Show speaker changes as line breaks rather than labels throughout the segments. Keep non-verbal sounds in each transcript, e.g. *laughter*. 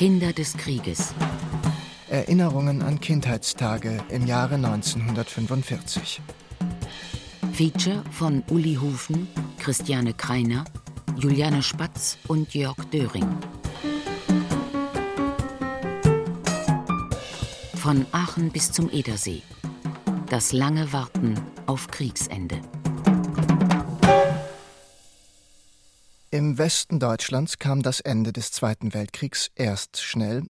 Kinder des Krieges.
Erinnerungen an Kindheitstage im Jahre 1945.
Feature von Uli Hufen, Christiane Kreiner, Juliane Spatz und Jörg Döring. Von Aachen bis zum Edersee. Das lange Warten auf Kriegsende.
Im Westen Deutschlands kam das Ende des Zweiten Weltkriegs erst schnell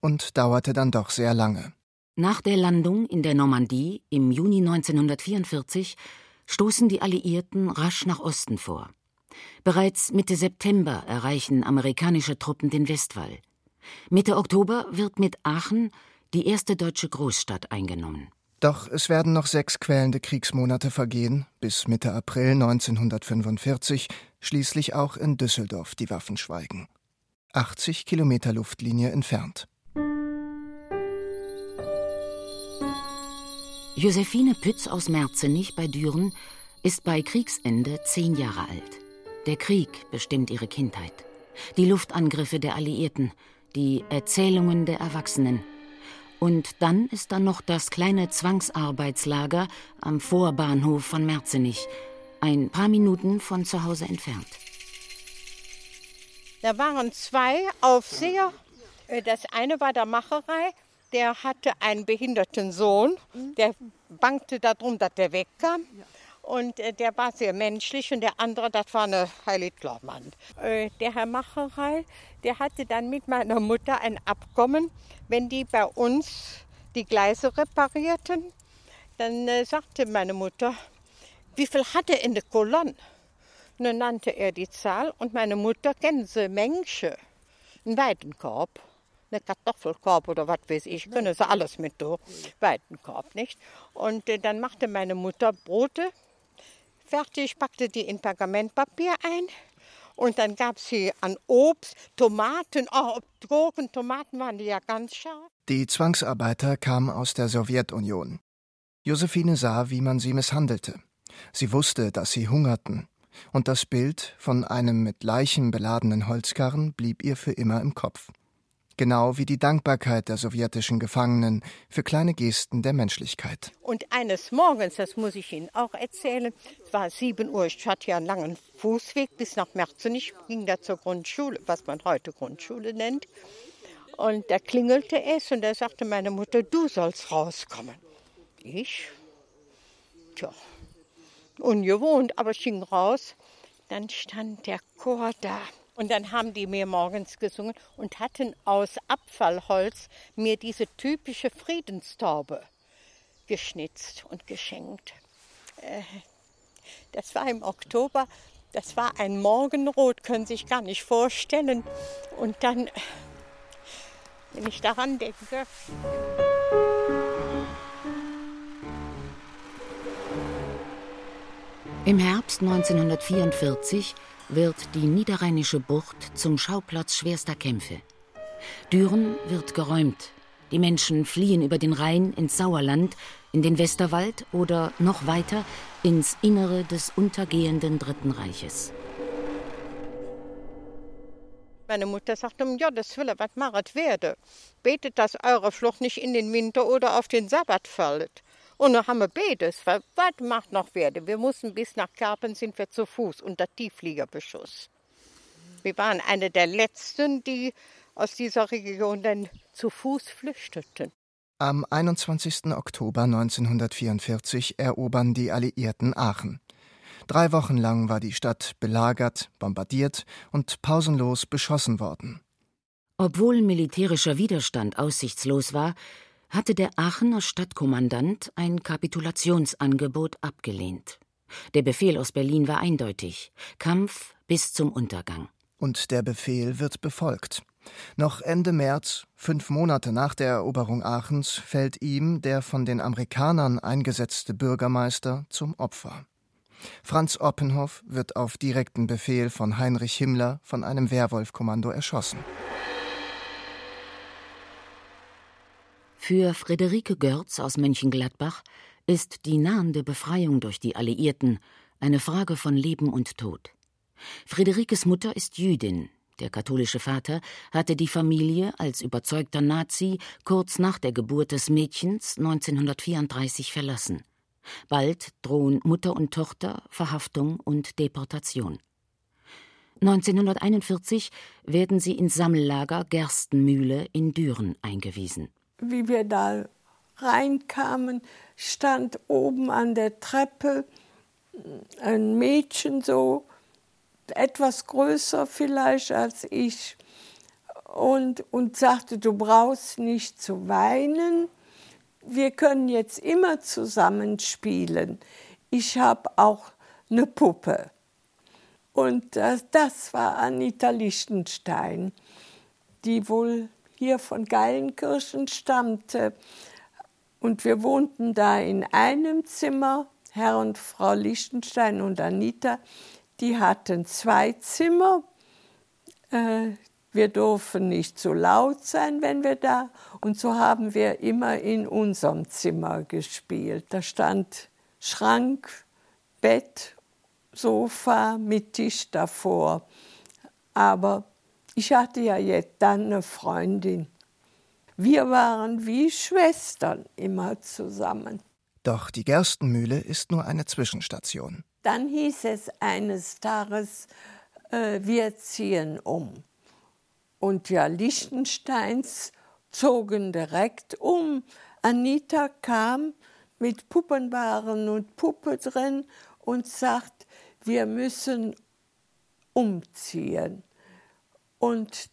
und dauerte dann doch sehr lange.
Nach der Landung in der Normandie im Juni 1944 stoßen die Alliierten rasch nach Osten vor. Bereits Mitte September erreichen amerikanische Truppen den Westwall. Mitte Oktober wird mit Aachen die erste deutsche Großstadt eingenommen.
Doch es werden noch sechs quälende Kriegsmonate vergehen, bis Mitte April 1945 schließlich auch in Düsseldorf die Waffen schweigen. 80 Kilometer Luftlinie entfernt.
Josephine Pütz aus Merzenich bei Düren ist bei Kriegsende zehn Jahre alt. Der Krieg bestimmt ihre Kindheit. Die Luftangriffe der Alliierten, die Erzählungen der Erwachsenen – und dann ist da noch das kleine Zwangsarbeitslager am Vorbahnhof von Merzenich, ein paar Minuten von zu Hause entfernt.
Da waren zwei Aufseher. Äh, das eine war der Macherei, der hatte einen behinderten Sohn, der bangte darum, dass der wegkam. Und äh, der war sehr menschlich und der andere, das war eine Heilitlermann. Äh, der Herr Macherei, der hatte dann mit meiner Mutter ein Abkommen, wenn die bei uns die Gleise reparierten, dann äh, sagte meine Mutter, wie viel hat er in der Kolonne? Und dann nannte er die Zahl und meine Mutter, kennen Sie Mensche, einen Weidenkorb, eine Kartoffelkorb oder was weiß ich, können sie alles mit durch, Weidenkorb, nicht? Und äh, dann machte meine Mutter Brote fertig, packte die in Pergamentpapier ein und dann gab es hier an Obst, Tomaten, oh, Gurken, Tomaten waren die ja ganz scharf.
Die Zwangsarbeiter kamen aus der Sowjetunion. Josephine sah, wie man sie misshandelte. Sie wusste, dass sie hungerten. Und das Bild von einem mit Leichen beladenen Holzkarren blieb ihr für immer im Kopf genau wie die Dankbarkeit der sowjetischen Gefangenen für kleine Gesten der Menschlichkeit.
Und eines Morgens, das muss ich Ihnen auch erzählen, es war 7 Uhr, ich hatte ja einen langen Fußweg bis nach Merzenich, ging da zur Grundschule, was man heute Grundschule nennt. Und da klingelte es und da sagte meine Mutter, du sollst rauskommen. Ich? Tja, ungewohnt, aber ich ging raus. Dann stand der Chor da und dann haben die mir morgens gesungen und hatten aus Abfallholz mir diese typische Friedenstaube geschnitzt und geschenkt. Äh, das war im Oktober, das war ein Morgenrot, können Sie sich gar nicht vorstellen. Und dann, wenn ich daran denke.
Im Herbst 1944 wird die niederrheinische Bucht zum Schauplatz schwerster Kämpfe. Düren wird geräumt. Die Menschen fliehen über den Rhein ins Sauerland, in den Westerwald oder noch weiter ins Innere des untergehenden Dritten Reiches.
Meine Mutter sagte, ja, das will was machet werde. Betet, dass eure Flucht nicht in den Winter oder auf den Sabbat fällt. Und dann haben wir beides. Was macht noch werde? Wir mussten bis nach Kerpen sind wir zu Fuß unter Tieffliegerbeschuss. Wir waren eine der letzten, die aus dieser Region dann zu Fuß flüchteten.
Am 21. Oktober 1944 erobern die Alliierten Aachen. Drei Wochen lang war die Stadt belagert, bombardiert und pausenlos beschossen worden.
Obwohl militärischer Widerstand aussichtslos war, hatte der Aachener Stadtkommandant ein Kapitulationsangebot abgelehnt. Der Befehl aus Berlin war eindeutig Kampf bis zum Untergang.
Und der Befehl wird befolgt. Noch Ende März, fünf Monate nach der Eroberung Aachens, fällt ihm der von den Amerikanern eingesetzte Bürgermeister zum Opfer. Franz Oppenhoff wird auf direkten Befehl von Heinrich Himmler von einem Wehrwolfkommando erschossen.
Für Friederike Görz aus Mönchengladbach ist die nahende Befreiung durch die Alliierten eine Frage von Leben und Tod. Friederikes Mutter ist Jüdin, der katholische Vater, hatte die Familie als überzeugter Nazi kurz nach der Geburt des Mädchens 1934 verlassen. Bald drohen Mutter und Tochter Verhaftung und Deportation. 1941 werden sie ins Sammellager Gerstenmühle in Düren eingewiesen.
Wie wir da reinkamen, stand oben an der Treppe ein Mädchen so etwas größer vielleicht als ich und, und sagte, du brauchst nicht zu weinen, wir können jetzt immer zusammen spielen. Ich habe auch eine Puppe. Und das, das war Anita Lichtenstein, die wohl hier von Geilenkirchen stammte. Und wir wohnten da in einem Zimmer, Herr und Frau Lichtenstein und Anita die hatten zwei Zimmer. Äh, wir durften nicht zu laut sein, wenn wir da. Und so haben wir immer in unserem Zimmer gespielt. Da stand Schrank, Bett, Sofa mit Tisch davor. Aber ich hatte ja jetzt dann eine Freundin. Wir waren wie Schwestern immer zusammen.
Doch die Gerstenmühle ist nur eine Zwischenstation.
Dann hieß es eines Tages, äh, wir ziehen um. Und ja, Lichtensteins zogen direkt um. Anita kam mit Puppenwaren und Puppe drin und sagt, wir müssen umziehen. Und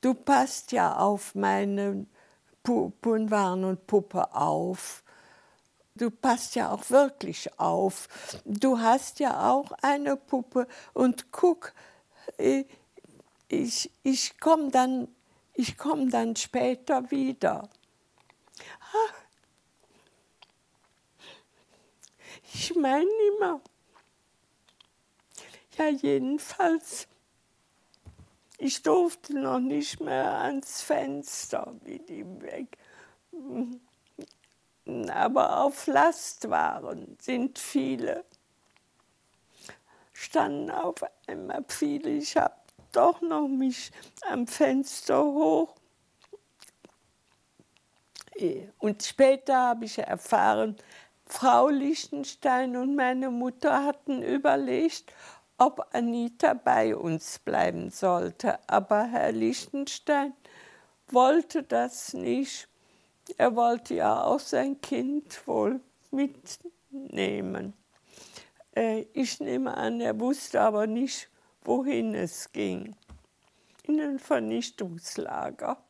du passt ja auf meine Puppenwaren und Puppe auf du passt ja auch wirklich auf. Du hast ja auch eine Puppe und guck, äh, ich, ich komme dann, komm dann später wieder. Ich meine immer. Ja, jedenfalls, ich durfte noch nicht mehr ans Fenster mit ihm weg aber auf Lastwaren sind viele. Standen auf einmal viele. Ich habe doch noch mich am Fenster hoch. Und später habe ich erfahren, Frau Lichtenstein und meine Mutter hatten überlegt, ob Anita bei uns bleiben sollte. Aber Herr Lichtenstein wollte das nicht. Er wollte ja auch sein Kind wohl mitnehmen. Äh, ich nehme an, er wusste aber nicht, wohin es ging. In ein Vernichtungslager.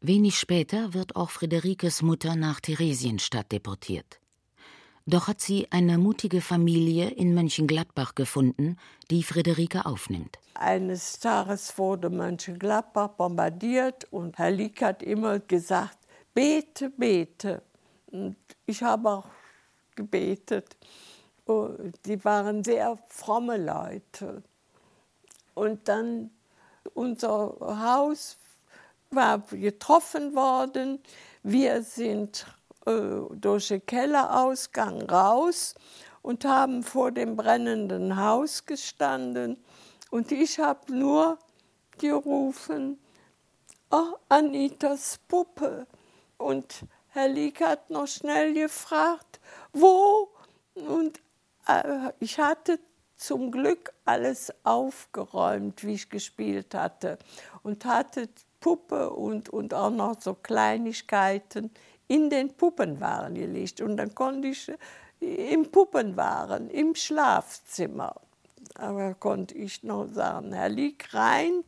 Wenig später wird auch Friederikes Mutter nach Theresienstadt deportiert. Doch hat sie eine mutige Familie in Mönchengladbach gefunden, die Friederike aufnimmt.
Eines Tages wurde Mönchengladbach bombardiert und Herr Lick hat immer gesagt, bete, bete. Und ich habe auch gebetet. Oh, die waren sehr fromme Leute. Und dann unser Haus war getroffen worden. Wir sind durch den Kellerausgang raus und haben vor dem brennenden Haus gestanden. Und ich habe nur gerufen, oh, Anitas Puppe. Und Herr Liek hat noch schnell gefragt, wo? Und äh, ich hatte zum Glück alles aufgeräumt, wie ich gespielt hatte. Und hatte Puppe und, und auch noch so Kleinigkeiten in den Puppenwaren gelegt. Und dann konnte ich im Puppenwaren, im Schlafzimmer, aber konnte ich noch sagen, Herr Liek rein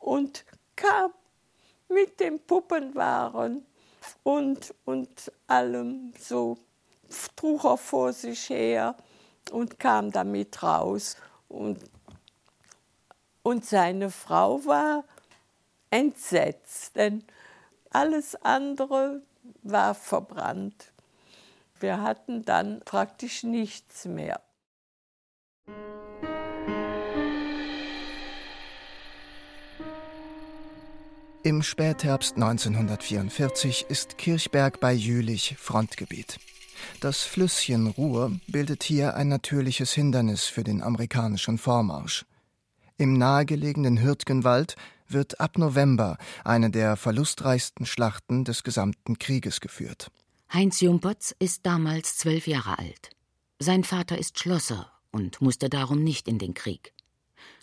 und kam mit dem Puppenwaren und, und allem so trug er vor sich her und kam damit raus. Und, und seine Frau war entsetzt, denn alles andere war verbrannt. Wir hatten dann praktisch nichts mehr.
Im Spätherbst 1944 ist Kirchberg bei Jülich Frontgebiet. Das Flüsschen Ruhr bildet hier ein natürliches Hindernis für den amerikanischen Vormarsch. Im nahegelegenen Hürtgenwald wird ab November eine der verlustreichsten Schlachten des gesamten Krieges geführt.
Heinz Jumpertz ist damals zwölf Jahre alt. Sein Vater ist Schlosser und musste darum nicht in den Krieg.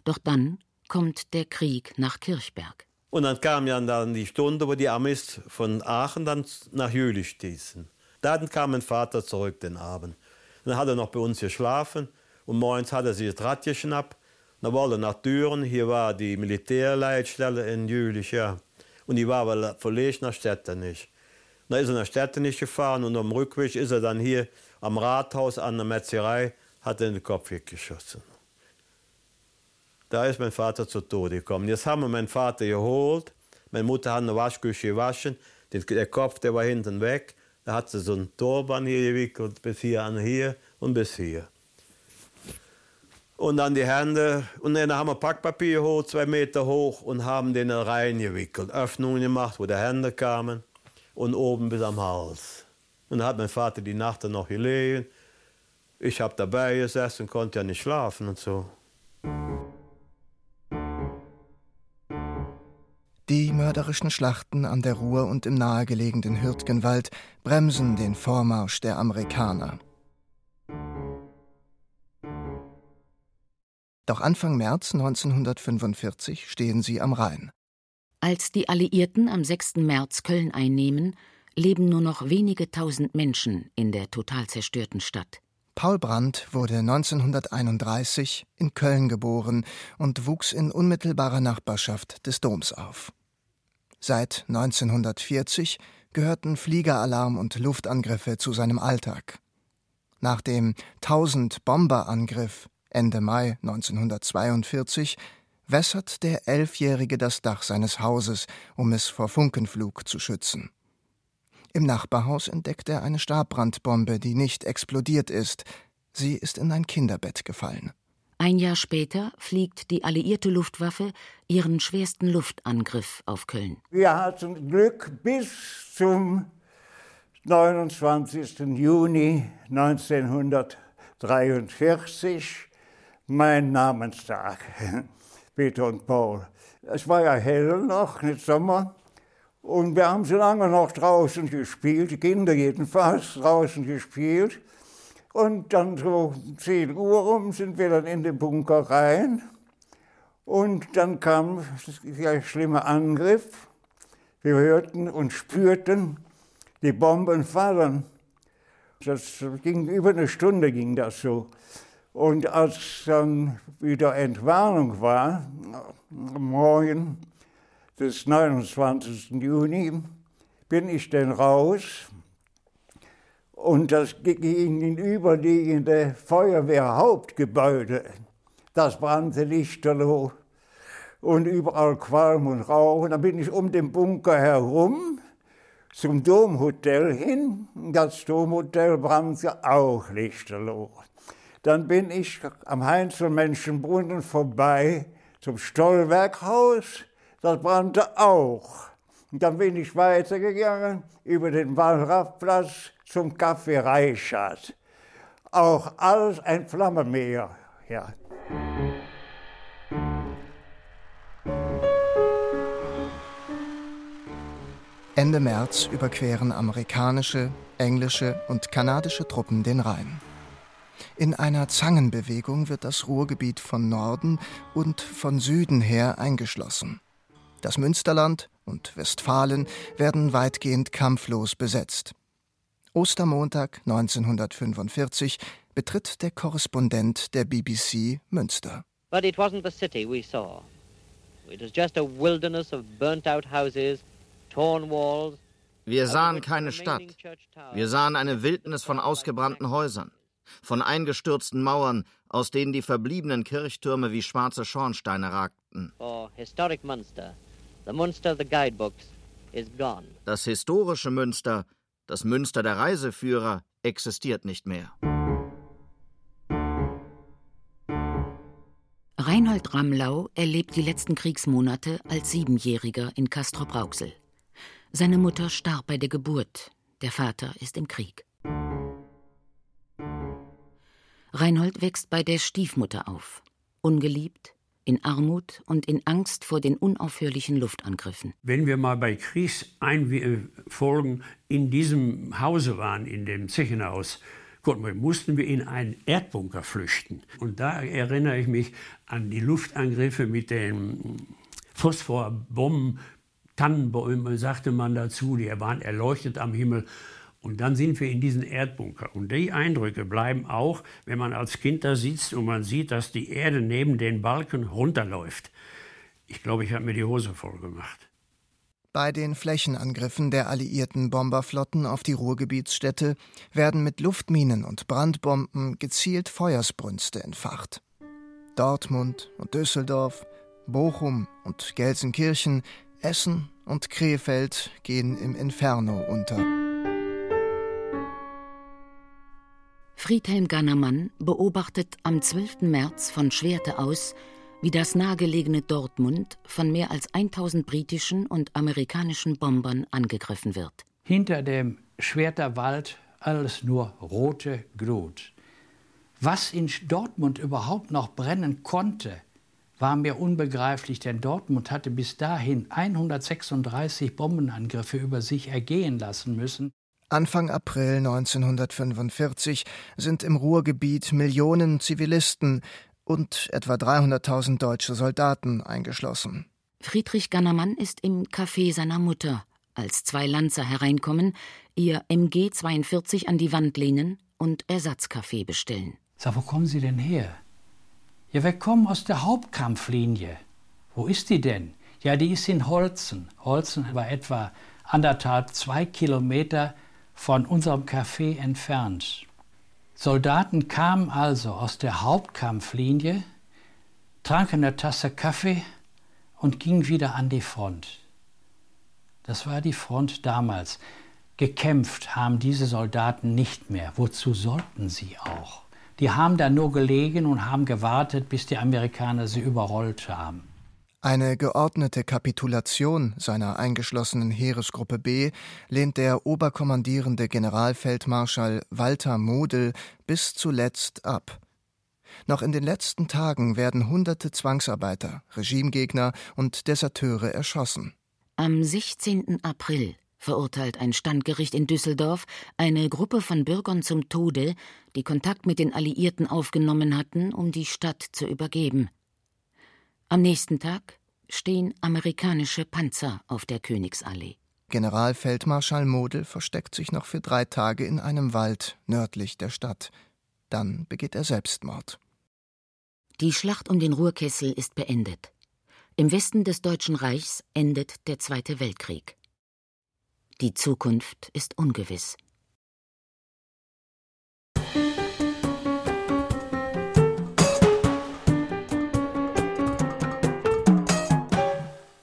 Doch dann kommt der Krieg nach Kirchberg.
Und dann kam ja dann die Stunde, wo die Amis von Aachen dann nach Jülich stießen. Dann kam mein Vater zurück den Abend. Dann hat er noch bei uns geschlafen und morgens hat er sich das Rad geschnappt. Er nach Düren, hier war die Militärleitstelle in Jülich, ja. Und die war aber verlegt nach Städtenich. Dann ist er nach Städtenich gefahren und am Rückweg ist er dann hier am Rathaus an der Metzgerei, hat er in den Kopf geschossen. Da ist mein Vater zu Tode gekommen. Jetzt haben wir meinen Vater geholt. Meine Mutter hat eine Waschküche gewaschen. Der Kopf, der war hinten weg. Da hat sie so einen Turban hier gewickelt, bis hier an hier und bis hier. Und dann die Hände. Und dann haben wir Packpapier geholt, zwei Meter hoch, und haben den reingewickelt. Öffnungen gemacht, wo die Hände kamen. Und oben bis am Hals. Und dann hat mein Vater die Nacht dann noch gelegen. Ich habe dabei gesessen, konnte ja nicht schlafen und so.
Die mörderischen Schlachten an der Ruhr und im nahegelegenen Hürtgenwald bremsen den Vormarsch der Amerikaner. Doch Anfang März 1945 stehen sie am Rhein.
Als die Alliierten am 6. März Köln einnehmen, leben nur noch wenige tausend Menschen in der total zerstörten Stadt.
Paul Brandt wurde 1931 in Köln geboren und wuchs in unmittelbarer Nachbarschaft des Doms auf. Seit 1940 gehörten Fliegeralarm und Luftangriffe zu seinem Alltag. Nach dem 1000-Bomber-Angriff Ende Mai 1942 wässert der Elfjährige das Dach seines Hauses, um es vor Funkenflug zu schützen. Im Nachbarhaus entdeckt er eine Stabbrandbombe, die nicht explodiert ist. Sie ist in ein Kinderbett gefallen.
Ein Jahr später fliegt die alliierte Luftwaffe ihren schwersten Luftangriff auf Köln.
Wir hatten Glück bis zum 29. Juni 1943, mein Namenstag, *laughs* Peter und Paul. Es war ja hell noch, nicht Sommer. Und wir haben so lange noch draußen gespielt, die Kinder jedenfalls draußen gespielt. Und dann so 10 Uhr rum sind wir dann in den Bunker rein. Und dann kam der schlimme Angriff. Wir hörten und spürten die Bomben fallen. Das ging über eine Stunde ging das so. Und als dann wieder Entwarnung war, am Morgen des 29. Juni, bin ich dann raus und das gegenüberliegende Feuerwehrhauptgebäude, das brannte lichterloh und überall Qualm und Rauch. Und dann bin ich um den Bunker herum zum Domhotel hin. Das Domhotel brannte auch lichterloh. Dann bin ich am Heinzelmenschenbrunnen vorbei zum Stollwerkhaus. Das brannte auch. Und dann bin ich weitergegangen über den Wallraffplatz zum Café Reichert. Auch alles ein Flammenmeer. Ja.
Ende März überqueren amerikanische, englische und kanadische Truppen den Rhein. In einer Zangenbewegung wird das Ruhrgebiet von Norden und von Süden her eingeschlossen. Das Münsterland und Westfalen werden weitgehend kampflos besetzt. Ostermontag 1945 betritt der Korrespondent der BBC Münster. But it wasn't the city we saw. It was just a wilderness of burnt-out houses,
torn walls. Wir sahen keine Stadt. Wir sahen eine Wildnis von ausgebrannten Häusern, von eingestürzten Mauern, aus denen die verbliebenen Kirchtürme wie schwarze Schornsteine ragten. Das historische Münster das Münster der Reiseführer existiert nicht mehr.
Reinhold Ramlau erlebt die letzten Kriegsmonate als Siebenjähriger in Castrop-Rauxel. Seine Mutter starb bei der Geburt, der Vater ist im Krieg. Reinhold wächst bei der Stiefmutter auf, ungeliebt, in Armut und in Angst vor den unaufhörlichen Luftangriffen.
Wenn wir mal bei Kriegseinfolgen in diesem Hause waren, in dem Zechenhaus, mussten wir in einen Erdbunker flüchten. Und da erinnere ich mich an die Luftangriffe mit den Phosphorbomben, Tannenbäume, sagte man dazu, die waren erleuchtet am Himmel. Und dann sind wir in diesen Erdbunker. Und die Eindrücke bleiben auch, wenn man als Kind da sitzt und man sieht, dass die Erde neben den Balken runterläuft. Ich glaube, ich habe mir die Hose voll gemacht.
Bei den Flächenangriffen der alliierten Bomberflotten auf die Ruhrgebietsstädte werden mit Luftminen und Brandbomben gezielt Feuersbrünste entfacht. Dortmund und Düsseldorf, Bochum und Gelsenkirchen, Essen und Krefeld gehen im Inferno unter.
Friedhelm Gannermann beobachtet am 12. März von Schwerte aus, wie das nahegelegene Dortmund von mehr als 1000 britischen und amerikanischen Bombern angegriffen wird.
Hinter dem Schwerter Wald alles nur rote Glut. Was in Dortmund überhaupt noch brennen konnte, war mir unbegreiflich, denn Dortmund hatte bis dahin 136 Bombenangriffe über sich ergehen lassen müssen.
Anfang April 1945 sind im Ruhrgebiet Millionen Zivilisten und etwa 300.000 deutsche Soldaten eingeschlossen.
Friedrich Gannermann ist im Café seiner Mutter, als zwei Lanzer hereinkommen, ihr MG 42 an die Wand lehnen und Ersatzkaffee bestellen.
Sag, wo kommen Sie denn her? Ja, wir kommen aus der Hauptkampflinie. Wo ist die denn? Ja, die ist in Holzen. Holzen war etwa anderthalb, zwei Kilometer von unserem Café entfernt. Soldaten kamen also aus der Hauptkampflinie, tranken eine Tasse Kaffee und gingen wieder an die Front. Das war die Front damals. Gekämpft haben diese Soldaten nicht mehr. Wozu sollten sie auch? Die haben da nur gelegen und haben gewartet, bis die Amerikaner sie überrollt haben.
Eine geordnete Kapitulation seiner eingeschlossenen Heeresgruppe B lehnt der oberkommandierende Generalfeldmarschall Walter Model bis zuletzt ab. Noch in den letzten Tagen werden hunderte Zwangsarbeiter, Regimegegner und Deserteure erschossen.
Am 16. April verurteilt ein Standgericht in Düsseldorf eine Gruppe von Bürgern zum Tode, die Kontakt mit den Alliierten aufgenommen hatten, um die Stadt zu übergeben. Am nächsten Tag stehen amerikanische Panzer auf der Königsallee.
Generalfeldmarschall Model versteckt sich noch für drei Tage in einem Wald nördlich der Stadt. Dann begeht er Selbstmord.
Die Schlacht um den Ruhrkessel ist beendet. Im Westen des Deutschen Reichs endet der Zweite Weltkrieg. Die Zukunft ist ungewiss.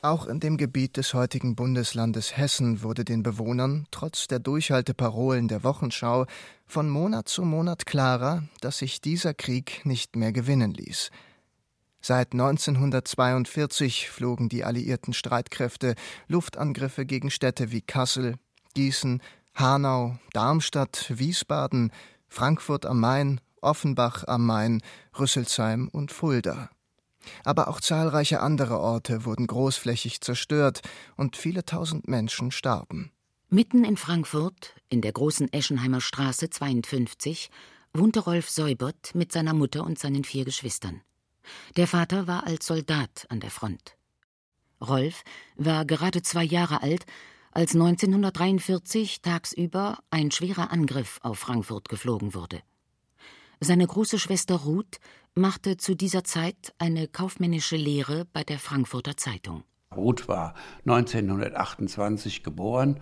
Auch in dem Gebiet des heutigen Bundeslandes Hessen wurde den Bewohnern, trotz der Durchhalteparolen der Wochenschau, von Monat zu Monat klarer, dass sich dieser Krieg nicht mehr gewinnen ließ. Seit 1942 flogen die alliierten Streitkräfte Luftangriffe gegen Städte wie Kassel, Gießen, Hanau, Darmstadt, Wiesbaden, Frankfurt am Main, Offenbach am Main, Rüsselsheim und Fulda. Aber auch zahlreiche andere Orte wurden großflächig zerstört und viele tausend Menschen starben.
Mitten in Frankfurt, in der großen Eschenheimer Straße 52, wohnte Rolf Seubert mit seiner Mutter und seinen vier Geschwistern. Der Vater war als Soldat an der Front. Rolf war gerade zwei Jahre alt, als 1943 tagsüber ein schwerer Angriff auf Frankfurt geflogen wurde. Seine große Schwester Ruth machte zu dieser Zeit eine kaufmännische Lehre bei der Frankfurter Zeitung.
Ruth war 1928 geboren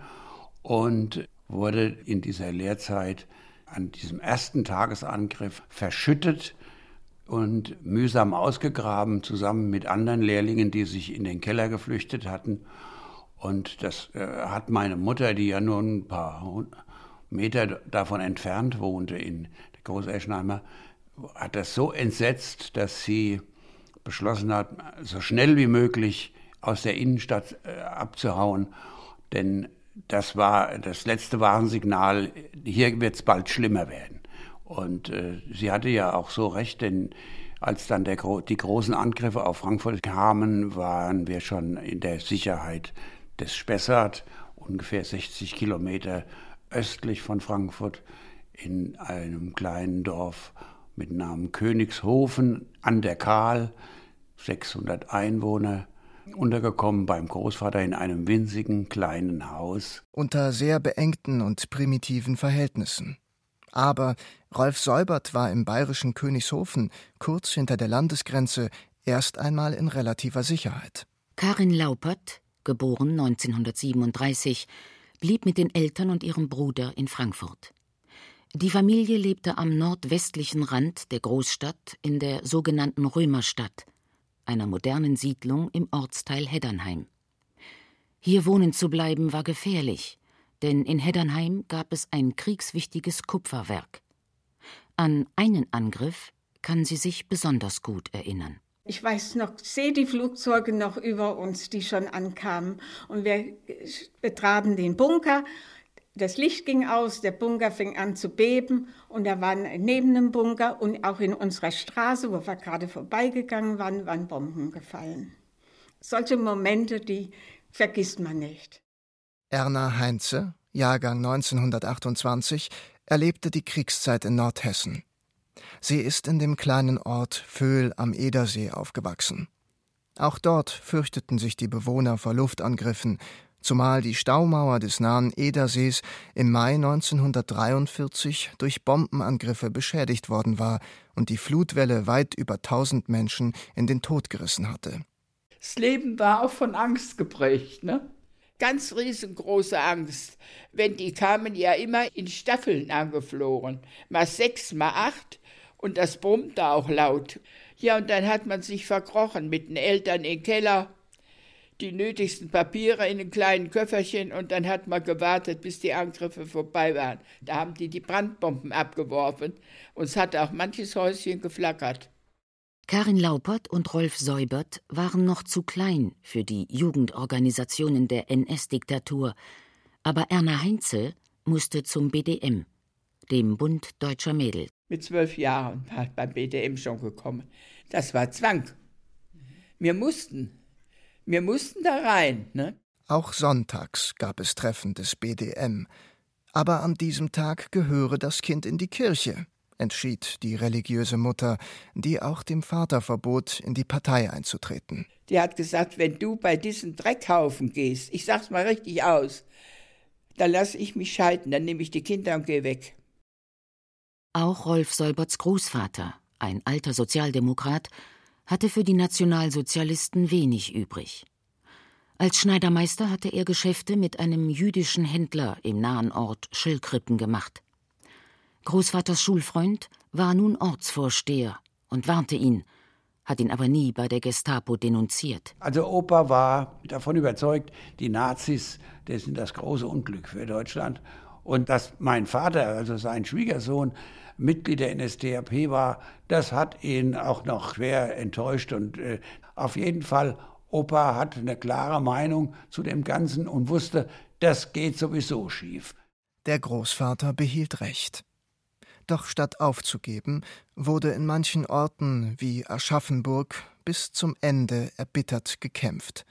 und wurde in dieser Lehrzeit an diesem ersten Tagesangriff verschüttet und mühsam ausgegraben, zusammen mit anderen Lehrlingen, die sich in den Keller geflüchtet hatten. Und das äh, hat meine Mutter, die ja nur ein paar Meter davon entfernt wohnte, in Großeschenheimer, hat das so entsetzt, dass sie beschlossen hat, so schnell wie möglich aus der Innenstadt äh, abzuhauen. Denn das war das letzte Warnsignal, hier wird es bald schlimmer werden. Und äh, sie hatte ja auch so recht, denn Als dann der, die großen Angriffe auf Frankfurt kamen, waren wir schon in der Sicherheit des Spessart, ungefähr 60 Kilometer östlich von Frankfurt, in einem kleinen Dorf mit Namen Königshofen an der Kahl, 600 Einwohner, untergekommen beim Großvater in einem winzigen kleinen Haus.
Unter sehr beengten und primitiven Verhältnissen. Aber Rolf Säubert war im bayerischen Königshofen, kurz hinter der Landesgrenze, erst einmal in relativer Sicherheit.
Karin Laupert, geboren 1937, blieb mit den Eltern und ihrem Bruder in Frankfurt. Die Familie lebte am nordwestlichen Rand der Großstadt in der sogenannten Römerstadt, einer modernen Siedlung im Ortsteil Heddernheim. Hier wohnen zu bleiben war gefährlich, denn in Heddernheim gab es ein kriegswichtiges Kupferwerk. An einen Angriff kann sie sich besonders gut erinnern.
Ich weiß noch, sehe die Flugzeuge noch über uns, die schon ankamen. Und wir betraten den Bunker. Das Licht ging aus, der Bunker fing an zu beben und da waren neben dem Bunker und auch in unserer Straße, wo wir gerade vorbeigegangen waren, waren Bomben gefallen. Solche Momente, die vergisst man nicht.
Erna Heinze, Jahrgang 1928, erlebte die Kriegszeit in Nordhessen. Sie ist in dem kleinen Ort Vöhl am Edersee aufgewachsen. Auch dort fürchteten sich die Bewohner vor Luftangriffen, zumal die Staumauer des nahen Edersees im Mai 1943 durch Bombenangriffe beschädigt worden war und die Flutwelle weit über tausend Menschen in den Tod gerissen hatte.
Das Leben war auch von Angst geprägt, ne? Ganz riesengroße Angst. Wenn die kamen ja immer in Staffeln angeflogen. Mal sechs, mal acht. Und das brummte auch laut. Ja, und dann hat man sich verkrochen mit den Eltern im Keller, die nötigsten Papiere in einem kleinen Köfferchen und dann hat man gewartet, bis die Angriffe vorbei waren. Da haben die die Brandbomben abgeworfen und es hat auch manches Häuschen geflackert.
Karin Laupert und Rolf Säubert waren noch zu klein für die Jugendorganisationen der NS-Diktatur, aber Erna Heinze musste zum BDM, dem Bund Deutscher Mädel.
Mit zwölf Jahren war ich beim BDM schon gekommen. Das war Zwang. Wir mussten. Wir mussten da rein. Ne?
Auch sonntags gab es Treffen des BDM. Aber an diesem Tag gehöre das Kind in die Kirche entschied die religiöse Mutter, die auch dem Vater verbot, in die Partei einzutreten.
Die hat gesagt, wenn du bei diesem Dreckhaufen gehst, ich sag's mal richtig aus, dann lasse ich mich scheiden, dann nehme ich die Kinder und gehe weg.
Auch Rolf Säuberts Großvater, ein alter Sozialdemokrat, hatte für die Nationalsozialisten wenig übrig. Als Schneidermeister hatte er Geschäfte mit einem jüdischen Händler im nahen Ort Schillkrippen gemacht. Großvaters Schulfreund war nun Ortsvorsteher und warnte ihn, hat ihn aber nie bei der Gestapo denunziert.
Also Opa war davon überzeugt, die Nazis, das sind das große Unglück für Deutschland. Und dass mein Vater, also sein Schwiegersohn, Mitglied der NSDAP war, das hat ihn auch noch schwer enttäuscht. Und äh, auf jeden Fall, Opa hat eine klare Meinung zu dem Ganzen und wusste, das geht sowieso schief.
Der Großvater behielt recht. Doch statt aufzugeben, wurde in manchen Orten wie Aschaffenburg bis zum Ende erbittert gekämpft.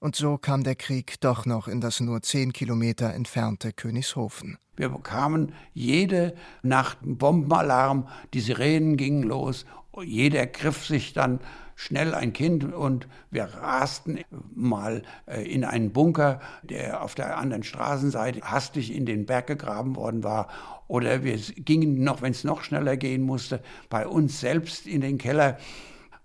Und so kam der Krieg doch noch in das nur zehn Kilometer entfernte Königshofen.
Wir bekamen jede Nacht einen Bombenalarm, die Sirenen gingen los, jeder griff sich dann schnell ein Kind und wir rasten mal äh, in einen Bunker, der auf der anderen Straßenseite hastig in den Berg gegraben worden war. Oder wir gingen noch, wenn es noch schneller gehen musste, bei uns selbst in den Keller.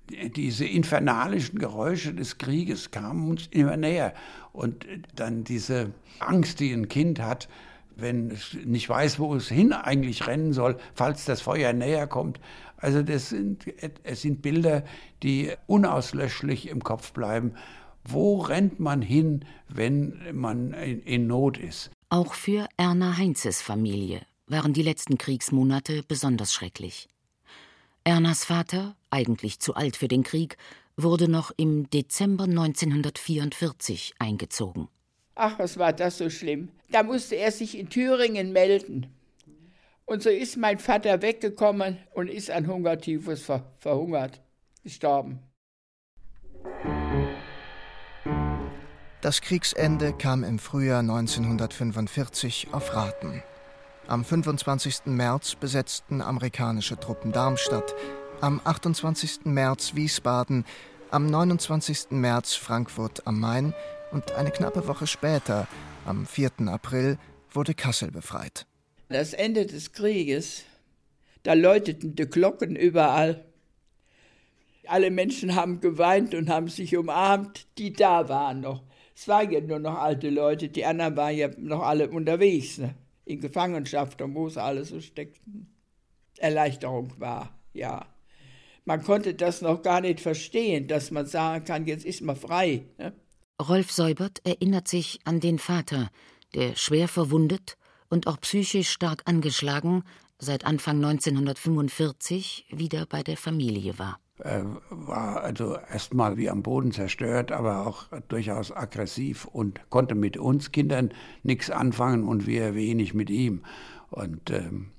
Diese infernalischen Geräusche des Krieges kamen uns immer näher. Und dann diese Angst, die ein Kind hat, wenn es nicht weiß, wo es hin eigentlich rennen soll, falls das Feuer näher kommt. Also das sind, es sind Bilder, die unauslöschlich im Kopf bleiben. Wo rennt man hin, wenn man in, Not ist?
Auch für Erna Heinzes Familie waren die letzten Kriegsmonate besonders schrecklich. Ernas Vater, eigentlich zu alt für den Krieg, wurde noch im Dezember 1944 eingezogen.
Ach, was war das so schlimm. Da musste er sich in Thüringen melden. Und so ist mein Vater weggekommen und ist an Hungertyphus ver verhungert, gestorben.
Das Kriegsende kam im Frühjahr 1945 auf Raten. Am 25. März besetzten amerikanische Truppen Darmstadt, am 28. März Wiesbaden, am 29. März Frankfurt am Main und eine knappe Woche später, am 4. April, wurde Kassel befreit.
Das Ende des Krieges, da läuteten die Glocken überall. Alle Menschen haben geweint und haben sich umarmt, die da waren noch. Es waren ja nur noch alte Leute, die anderen waren ja noch alle unterwegs, ne? in Gefangenschaft und wo es alles so steckten. Erleichterung war, ja. Man konnte das noch gar nicht verstehen, dass man sagen kann, jetzt ist man frei. Ne?
Rolf Seubert erinnert sich an den Vater, der schwer verwundet und auch psychisch stark angeschlagen seit Anfang 1945 wieder bei der Familie war.
Er war also erstmal wie am Boden zerstört, aber auch durchaus aggressiv und konnte mit uns Kindern nichts anfangen und wir wenig mit ihm. Und ähm,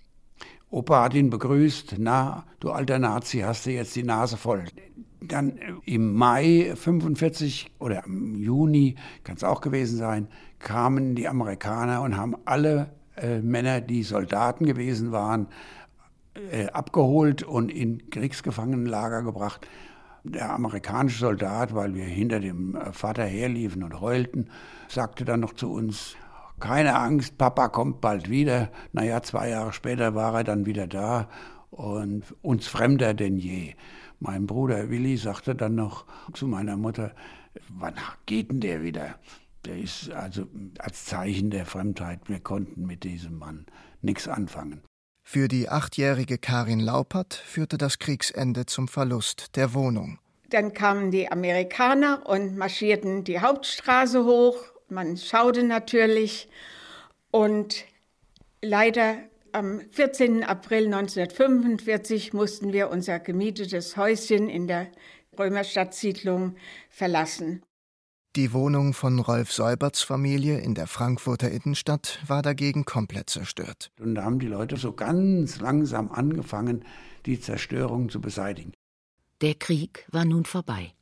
Opa hat ihn begrüßt, na, du alter Nazi, hast du jetzt die Nase voll. Dann äh, im Mai 45 oder im Juni, kann es auch gewesen sein, kamen die Amerikaner und haben alle äh, Männer, die Soldaten gewesen waren, äh, abgeholt und in Kriegsgefangenenlager gebracht. Der amerikanische Soldat, weil wir hinter dem äh, Vater herliefen und heulten, sagte dann noch zu uns, keine Angst, Papa kommt bald wieder. Naja, zwei Jahre später war er dann wieder da und uns fremder denn je. Mein Bruder Willi sagte dann noch zu meiner Mutter, wann geht denn der wieder? Der ist also als Zeichen der Fremdheit, wir konnten mit diesem Mann nichts anfangen.
Für die achtjährige Karin Laupert führte das Kriegsende zum Verlust der Wohnung.
Dann kamen die Amerikaner und marschierten die Hauptstraße hoch. Man schaute natürlich. Und leider am 14. April 1945 mussten wir unser gemietetes Häuschen in der Römerstadtsiedlung verlassen.
Die Wohnung von Rolf Seuberts Familie in der Frankfurter Innenstadt war dagegen komplett zerstört.
Und da haben die Leute so ganz langsam angefangen, die Zerstörung zu beseitigen.
Der Krieg war nun vorbei.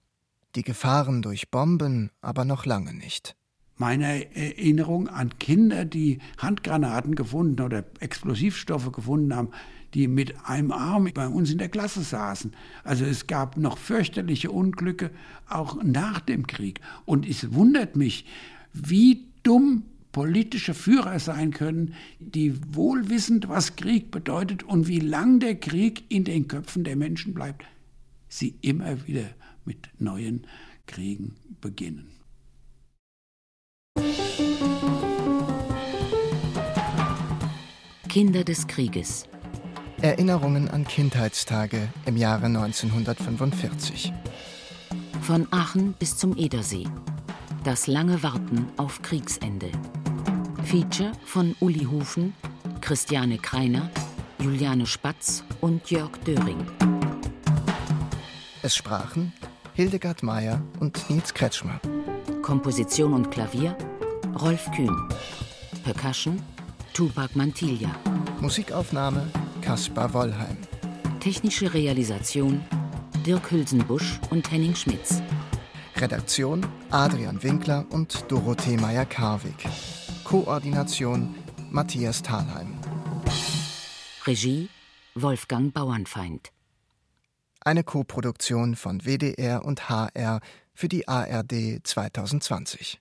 Die Gefahren durch Bomben aber noch lange nicht.
Meine Erinnerung an Kinder, die Handgranaten gefunden oder Explosivstoffe gefunden haben, die mit einem Arm bei uns in der Klasse saßen. Also es gab noch fürchterliche Unglücke, auch nach dem Krieg. Und es wundert mich, wie dumm politische Führer sein können, die wohlwissend, was Krieg bedeutet und wie lang der Krieg in den Köpfen der Menschen bleibt, sie immer wieder mit neuen Kriegen beginnen.
Kinder des Krieges
Erinnerungen an Kindheitstage im Jahre 1945.
Von Aachen bis zum Edersee. Das lange Warten auf Kriegsende. Feature von Uli Hufen, Christiane Kreiner, Juliane Spatz und Jörg Döring.
Es sprachen Hildegard Meyer und Nils Kretschmer.
Komposition und Klavier Rolf Kühn. Percussion Tupac Mantilla.
Musikaufnahme Kaspar Wollheim.
Technische Realisation Dirk Hülsenbusch und Henning Schmitz.
Redaktion Adrian Winkler und Dorothee Meyer-Karwig. Koordination Matthias Thalheim.
Regie Wolfgang Bauernfeind.
Eine Koproduktion von WDR und HR für die ARD 2020.